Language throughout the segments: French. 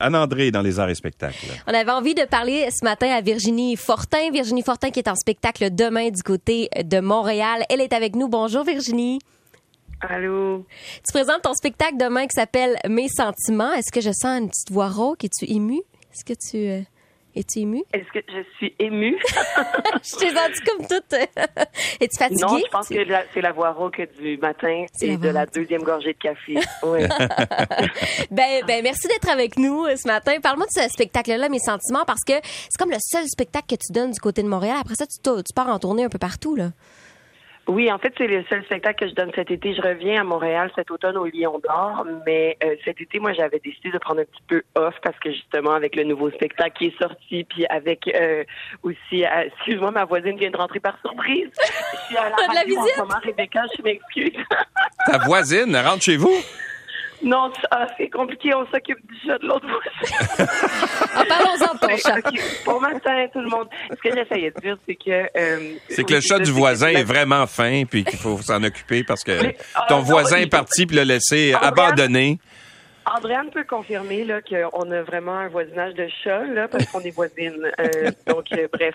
Anne-André dans les arts et spectacles. On avait envie de parler ce matin à Virginie Fortin. Virginie Fortin qui est en spectacle demain du côté de Montréal. Elle est avec nous. Bonjour Virginie. Allô? Tu présentes ton spectacle demain qui s'appelle Mes sentiments. Est-ce que je sens une petite voix rauque? Es-tu émue? Est-ce que tu... Es-tu émue? Est-ce que je suis émue? je t'ai sentie comme toute... Es-tu fatiguée? non, je pense que c'est la voix rauque du matin et de la deuxième gorgée de café. Oui. Ben, ben, merci d'être avec nous euh, ce matin. Parle-moi de ce spectacle-là, Mes sentiments, parce que c'est comme le seul spectacle que tu donnes du côté de Montréal. Après ça, tu, tu pars en tournée un peu partout, là. Oui, en fait, c'est le seul spectacle que je donne cet été. Je reviens à Montréal cet automne au Lion d'Or, mais euh, cet été, moi, j'avais décidé de prendre un petit peu off parce que justement, avec le nouveau spectacle qui est sorti, puis avec euh, aussi, euh, excuse-moi, ma voisine vient de rentrer par surprise. Je suis à la, de la radio en visite? ce moment, Rebecca, je m'excuse. Ta voisine rentre chez vous? Non, ça, c'est compliqué, on s'occupe du chat de l'autre voisine. En parlons-en de ton Ouais, chat. ok. Bon matin, tout le monde. Ce que j'essayais de dire, c'est que... euh, C'est que oui, le chat du voisin est vraiment fin puis qu'il faut s'en occuper parce que Mais, ah, ton non, voisin est parti puis l'a laissé abandonné. Andréane peut confirmer là qu'on a vraiment un voisinage de chat là parce qu'on est voisines. Euh, donc euh, bref,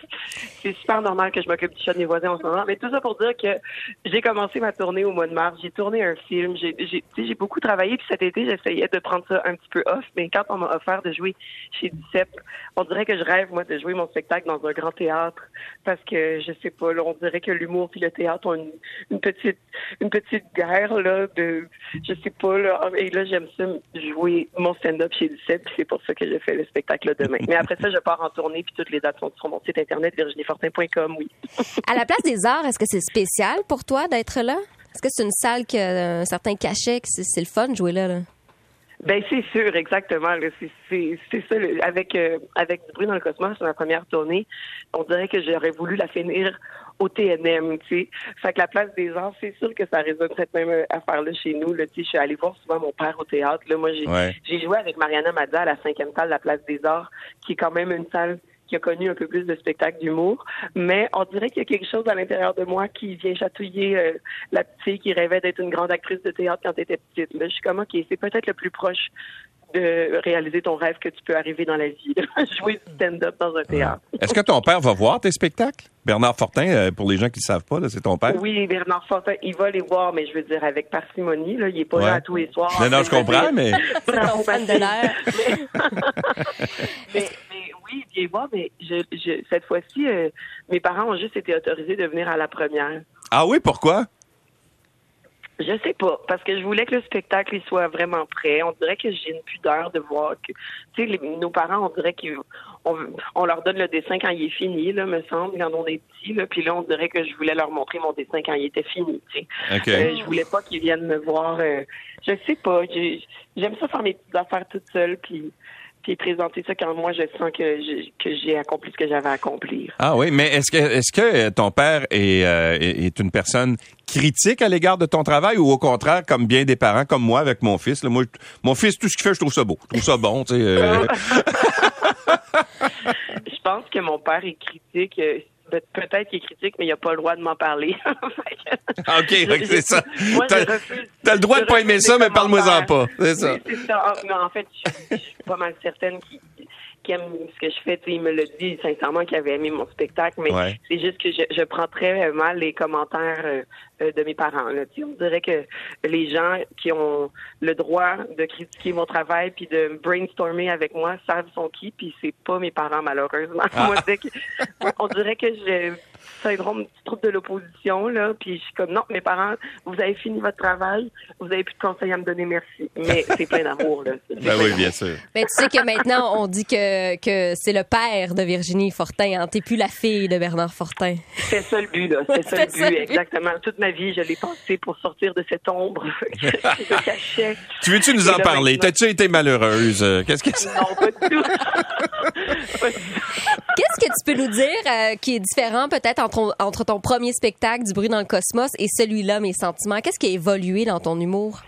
c'est super normal que je m'occupe du chat de mes voisins en ce moment. Mais tout ça pour dire que j'ai commencé ma tournée au mois de mars. J'ai tourné un film. J'ai j'ai j'ai beaucoup travaillé puis cet été j'essayais de prendre ça un petit peu off. Mais quand on m'a offert de jouer chez Dicep, on dirait que je rêve moi de jouer mon spectacle dans un grand théâtre parce que je sais pas là, on dirait que l'humour puis le théâtre ont une, une petite une petite guerre là de je sais pas là et là j'aime ça jouer mon stand-up chez Dicep puis c'est pour ça que je fais le spectacle demain. Mais après ça je pars en tournée puis toutes les dates sont sur mon site internet virginiefortin.com oui. À la place des arts, est-ce que c'est spécial pour toi d'être là? Est-ce que c'est une salle qui a un certain cachet, que c'est le fun de jouer là? Ben c'est sûr, exactement. C'est ça. le- Avec euh, avec du bruit dans le cosmos, ma première tournée, on dirait que j'aurais voulu la finir au TNM, tu sais. Fait que la place des arts, c'est sûr que ça résonne cette même euh, affaire-là chez nous. Là, je suis allée voir souvent mon père au théâtre. Là, moi, j'ai Ouais. j'ai joué avec Mariana Mazza à la cinquième salle de la place des arts, qui est quand même une salle qui a connu un peu plus de spectacles d'humour, mais on dirait qu'il y a quelque chose à l'intérieur de moi qui vient chatouiller euh, la petite fille qui rêvait d'être une grande actrice de théâtre quand elle était petite. Là, je suis comme, OK, c'est peut-être le plus proche de réaliser ton rêve que tu peux arriver dans la vie. Jouer du stand-up dans un théâtre. Est-ce que ton père va voir tes spectacles? Bernard Fortin, euh, pour les gens qui ne savent pas, c'est ton père? Oui, Bernard Fortin, il va les voir, mais je veux dire avec parcimonie. Là, il est pas Ouais. là à tous les soirs. Non, non, je comprends, mais Bravo, fan de Patrick. l'air. mais, mais oui, voir, mais je, je, cette fois-ci, euh, mes parents ont juste été autorisés de venir à la première. ah oui, pourquoi? Je sais pas, parce que je voulais que le spectacle il soit vraiment prêt. On dirait que j'ai une pudeur de voir que, tu sais, nos parents, on dirait qu'on on leur donne le dessin quand il est fini, là, me semble, quand on est petit, là. Puis là, on dirait que je voulais leur montrer mon dessin quand il était fini, tu sais. OK. Euh, je voulais pas qu'ils viennent me voir. euh, je sais pas. j'ai- J'aime ça faire mes petites affaires toute seule, puis puis présenter ça quand moi je sens que j'ai que j'ai accompli ce que j'avais à accomplir. Ah oui, mais est-ce que est-ce que euh, ton père est, euh, est une personne critique à l'égard de ton travail ou au contraire, comme bien des parents, comme moi avec mon fils, là, moi, mon fils, tout ce qu'il fait, je trouve ça beau. Je trouve ça bon, tu sais. euh, Je pense que mon père est critique. Peut- Peut-être qu'il est critique, mais il n'a pas le droit de m'en parler. Ah, OK, c'est ça. Moi, T'as refuse- t'as le droit de pas aimer ça, mais parle-moi-en pas. C'est ça. Oui, c'est ça. Ah, mais en fait, je, je suis pas mal certaine qu'il qu'il aime ce que je fais. Il me l'a dit sincèrement qu'il avait aimé mon spectacle, mais Ouais. c'est juste que je, je prends très mal les commentaires euh, de mes parents. Là. On dirait que les gens qui ont le droit de critiquer mon travail puis de brainstormer avec moi savent sont qui, puis c'est pas mes parents malheureusement. Ah. Moi, que- on dirait que je syndrome du trouble de l'opposition là, puis je suis comme non, mes parents, vous avez fini votre travail, vous avez plus de conseils à me donner, merci. Mais c'est plein d'amour là. Ben oui, bien sûr. Ben, tu sais que maintenant, on dit que, que c'est le père de Virginie Fortin. Hein? T'es plus la fille de Bernard Fortin. C'est ça le but, là. C'est ça le ça but, exactement. Toute ma vie, je l'ai passé pour sortir de cette ombre que je cachais. Tu veux-tu nous Et en là, parler? T'as-tu été malheureuse? Euh, Qu'est-ce que c'est? Non, pas du tout. Pas du tout. Qu'est-ce que tu peux nous dire euh, qui est différent peut-être entre, entre ton premier spectacle, Du bruit dans le cosmos, et celui-là, Mes sentiments? Qu'est-ce qui a évolué dans ton humour?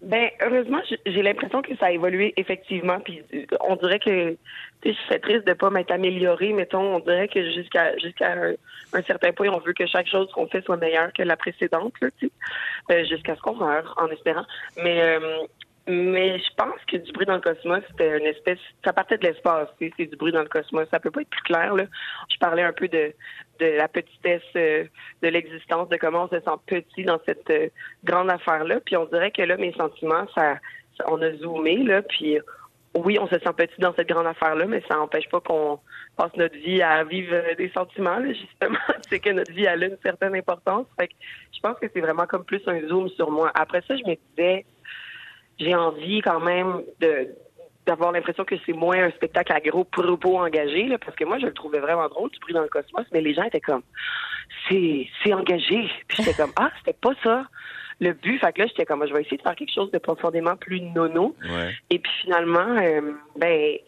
Ben, heureusement, j'ai- l'impression que ça a évolué effectivement. Puis euh, on dirait que, tu sais, je serais triste de pas m'être améliorée. Mettons, on dirait que jusqu'à jusqu'à un, un certain point, on veut que chaque chose qu'on fait soit meilleure que la précédente, là, tu sais, Euh, jusqu'à ce qu'on meure, en espérant. Mais euh, Mais je pense que du bruit dans le cosmos, c'était une espèce, ça partait de l'espace, c'est du bruit dans le cosmos. Ça peut pas être plus clair, là. Je parlais un peu de, de la petitesse euh, de l'existence, de comment on se sent petit dans cette euh, grande affaire-là. Puis on dirait que là, mes sentiments, ça, on a zoomé, là, puis oui, on se sent petit dans cette grande affaire-là, mais ça n'empêche pas qu'on passe notre vie à vivre euh, des sentiments, là, justement. c'est que notre vie a une certaine importance. Fait que je pense que c'est vraiment comme plus un zoom sur moi. Après ça, je me disais, j'ai envie quand même de d'avoir l'impression que c'est moins un spectacle à gros propos engagé, là, parce que moi, je le trouvais vraiment drôle, du bruit dans le cosmos, mais les gens étaient comme, c'est, c'est engagé. Puis j'étais comme, ah, c'était pas ça le but. Fait que là, j'étais comme, je vais essayer de faire quelque chose de profondément plus nono. Et puis finalement, euh, ben,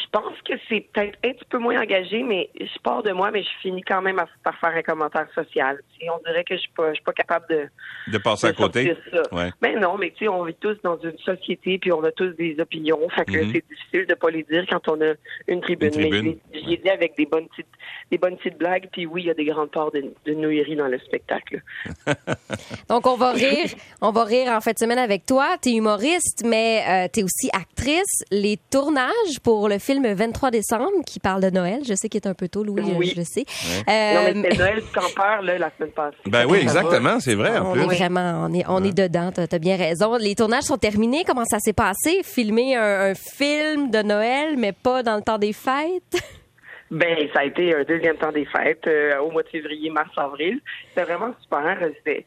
je pense que c'est peut-être un petit peu moins engagé, mais je pars de moi, mais je finis quand même par faire un commentaire social. on dirait que je suis pas, je suis pas capable de de passer à côté. Ça. Ouais. Ben non, mais tu sais, on vit tous dans une société, puis on a tous des opinions. Fait que mm-hmm. c'est difficile de pas les dire quand on a une tribune. Une Mais je dit avec des bonnes petites, des bonnes petites blagues. Puis oui, il y a des grandes parts de, de dans le spectacle. Donc on va rire, on va rire en fin de semaine avec toi. Tu es humoriste, mais euh, tu es aussi actrice. Les tournages pour le film 23 décembre qui parle de Noël. Je sais qu'il est un peu tôt, Louis, oui. je, sais. Euh, non, mais c'est Noël campeur, là, la semaine passée. Ben oui, exactement, c'est vrai. En on est vraiment, on est, on est dedans, t'as as bien raison. Les tournages sont terminés. Comment ça s'est passé? Filmer un, film de Noël, mais pas dans le temps des fêtes? Ben, ça a été un deuxième temps des fêtes euh, au mois de février, mars, avril. C'était vraiment super. C'était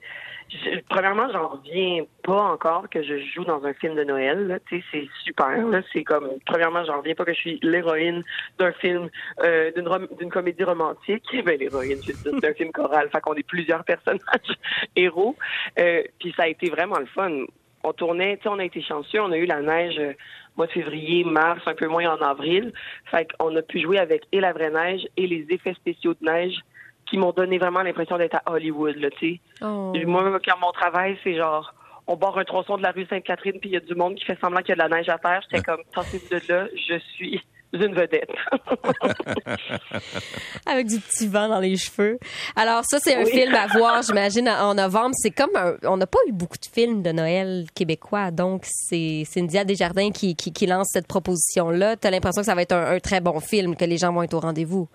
premièrement, j'en reviens pas encore que je joue dans un film de Noël. C'est super. C'est comme, premièrement, j'en reviens pas que je suis l'héroïne d'un film, euh, d'une comédie romantique. Ben, l'héroïne, d'un film choral. Fait qu'on est plusieurs personnages héros. Euh, puis ça a été vraiment le fun. On tournait, tu sais, on a été chanceux. On a eu la neige euh, mois de février, mars, un peu moins en avril. Fait qu'on a pu jouer avec et la vraie neige et les effets spéciaux de neige qui m'ont donné vraiment l'impression d'être à Hollywood, là, tu sais. Oh. Moi, quand mon travail, c'est genre, on bord un tronçon de la rue Sainte-Catherine, puis il y a du monde qui fait semblant qu'il y a de la neige à terre. J'étais comme, sortez-vous de là, je suis une vedette. Avec du petit vent dans les cheveux. Alors ça, c'est un film à voir, j'imagine, en novembre. C'est comme on n'a pas eu beaucoup de films de Noël québécois, donc c'est Cynthia Desjardins qui, qui, qui lance cette proposition-là. Tu as l'impression que ça va être un, un, très bon film, que les gens vont être au rendez-vous.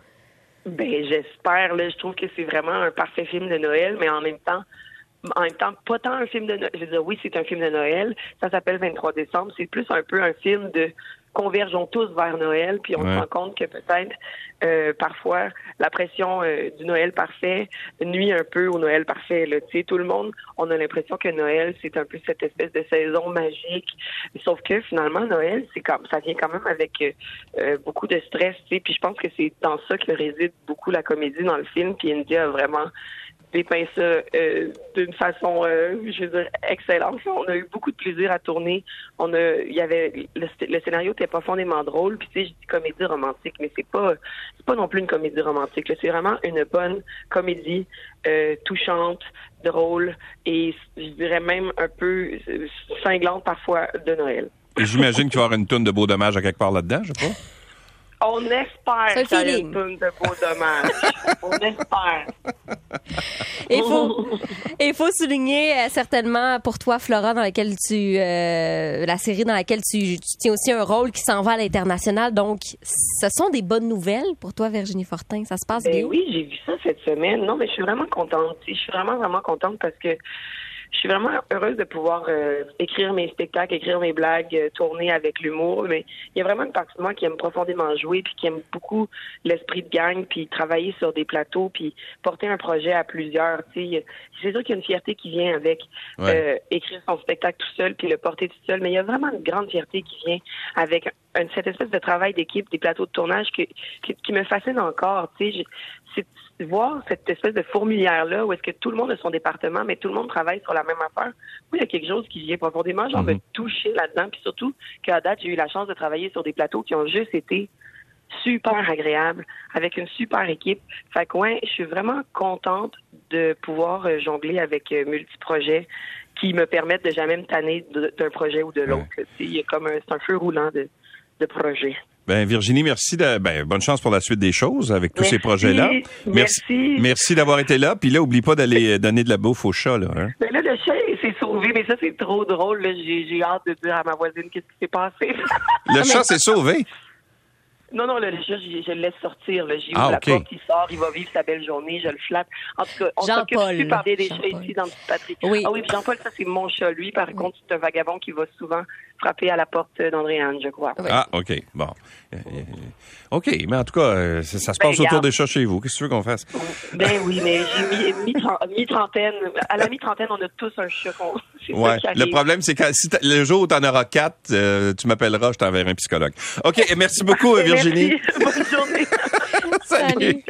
Ben j'espère. Je trouve que c'est vraiment un parfait film de Noël, mais en même temps, en même temps, pas tant un film de Noël. Je veux dire, oui, c'est un film de Noël. Ça s'appelle 23 décembre. C'est plus un peu un film de convergeons tous vers Noël, puis on se rend compte que peut-être euh, parfois la pression euh, du Noël parfait nuit un peu au Noël parfait. Là. Tu sais, tout le monde, on a l'impression que Noël c'est un peu cette espèce de saison magique, sauf que finalement Noël c'est comme ça vient quand même avec euh, beaucoup de stress. Tu sais, puis je pense que c'est dans ça que réside beaucoup la comédie dans le film. Puis India a vraiment dépeint ça euh, d'une façon, euh, je veux dire, excellente. On a eu beaucoup de plaisir à tourner. On a, il y avait le, scénario était profondément drôle. Puis tu je dis comédie romantique, mais c'est pas, c'est pas non plus une comédie romantique. C'est vraiment une bonne comédie euh, touchante, drôle et je dirais même un peu cinglante parfois de Noël. J'imagine qu'il va y avoir une tonne de beaux dommages à quelque part là-dedans, je sais pas. On espère qu'il y a une tonne de beaux dommages. On espère. Il faut, il faut souligner euh, certainement pour toi, Flora, dans laquelle tu, euh, la série dans laquelle tu, tiens aussi un rôle qui s'en va à l'international. Donc, ce sont des bonnes nouvelles pour toi, Virginie Fortin. Ça se passe ben bien? Oui, j'ai vu ça cette semaine. Non, mais je suis vraiment contente. Je suis vraiment, vraiment contente parce que je suis vraiment heureuse de pouvoir euh, écrire mes spectacles, écrire mes blagues, euh, tourner avec l'humour. Mais il y a vraiment une partie de moi qui aime profondément jouer, puis qui aime beaucoup l'esprit de gang, puis travailler sur des plateaux, puis porter un projet à plusieurs. C'est sûr qu'il y a une fierté qui vient avec euh, écrire son spectacle tout seul, puis le porter tout seul. Mais il y a vraiment une grande fierté qui vient avec cette espèce de travail d'équipe, des plateaux de tournage qui, qui, me fascine encore. C'est voir cette espèce de fourmilière-là où est-ce que tout le monde a son département, mais tout le monde travaille sur la même affaire. Oui, il y a quelque chose qui vient profondément, genre, me mhm. toucher là-dedans. Puis surtout qu'à date, j'ai eu la chance de travailler sur des plateaux qui ont juste été super agréables, avec une super équipe. Fait que ouais, je suis vraiment contente de pouvoir euh, jongler avec euh, multi-projets qui me permettent de jamais me tanner d'un projet ou de l'autre. A comme un, c'est un feu roulant de, de projets. Ben Virginie, merci. De, ben, bonne chance pour la suite des choses avec tous ces projets-là. Merci. Merci d'avoir été là. Puis là, oublie pas d'aller donner de la bouffe au chat. Là, hein. Mais là, le chat il s'est sauvé, mais ça, c'est trop drôle. J'ai hâte de dire à ma voisine qu'est-ce qui s'est passé? Le chat s'est sauvé? non, non, le chat, je, je le laisse sortir. là. J'y ouvre Ah, la ok. porte, il sort, il va vivre sa belle journée, je le flatte. En tout cas, on s'occupe super bien des chats ici dans Petite Patrie. Oui. Ah oui, puis Jean-Paul, ça, c'est mon chat. Lui, par contre, c'est un vagabond qui va souvent frapper à la porte d'Andréane, je crois. Oui. Ah, OK. Bon. Euh, OK, mais en tout cas, euh, ça, ça se Ben, passe autour des chats chez vous. Qu'est-ce que tu veux qu'on fasse? Ben oui, mais j'ai mi-trentaine. À la mi-trentaine, on a tous un chat. Ouais. Le problème, c'est que si t'as- le jour où tu en auras quatre, euh, tu m'appelleras, je t'enverrai un psychologue. OK, et merci beaucoup, euh, Virginie. Merci. Bonne journée. Salut.